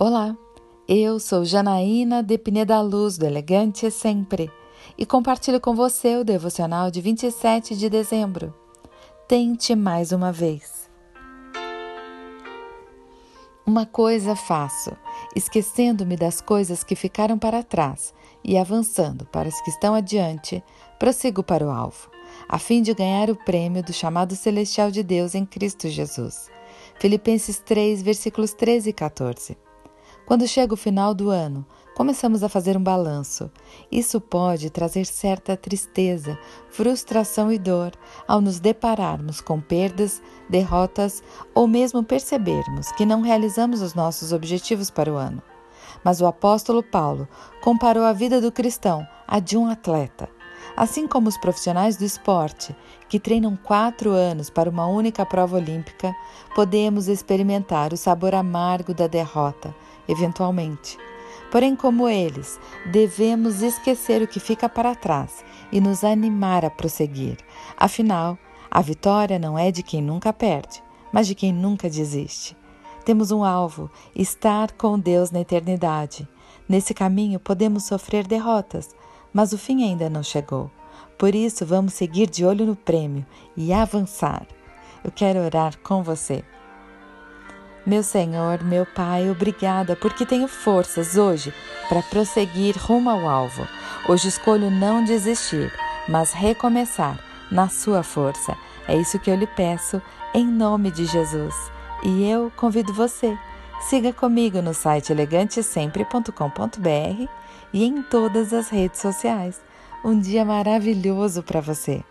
Olá, eu sou Janaína de Pineda Luz, do Elegante Sempre, e compartilho com você o devocional de 27 de dezembro. Tente mais uma vez. Uma coisa faço, esquecendo-me das coisas que ficaram para trás e avançando para as que estão adiante, prossigo para o alvo, a fim de ganhar o prêmio do chamado celestial de Deus em Cristo Jesus. Filipenses 3, versículos 13 e 14. Quando chega o final do ano, começamos a fazer um balanço. Isso pode trazer certa tristeza, frustração e dor ao nos depararmos com perdas, derrotas ou mesmo percebermos que não realizamos os nossos objetivos para o ano. Mas o apóstolo Paulo comparou a vida do cristão à de um atleta. Assim como os profissionais do esporte, que treinam quatro anos para uma única prova olímpica, podemos experimentar o sabor amargo da derrota, eventualmente. Porém, como eles, devemos esquecer o que fica para trás e nos animar a prosseguir. Afinal, a vitória não é de quem nunca perde, mas de quem nunca desiste. Temos um alvo: estar com Deus na eternidade. Nesse caminho podemos sofrer derrotas, mas o fim ainda não chegou. Por isso, vamos seguir de olho no prêmio e avançar. Eu quero orar com você. Meu Senhor, meu Pai, obrigada porque tenho forças hoje para prosseguir rumo ao alvo. Hoje escolho não desistir, mas recomeçar na Sua força. É isso que eu lhe peço, em nome de Jesus. E eu convido você. Siga comigo no site elegantesempre.com.br e em todas as redes sociais. Um dia maravilhoso para você!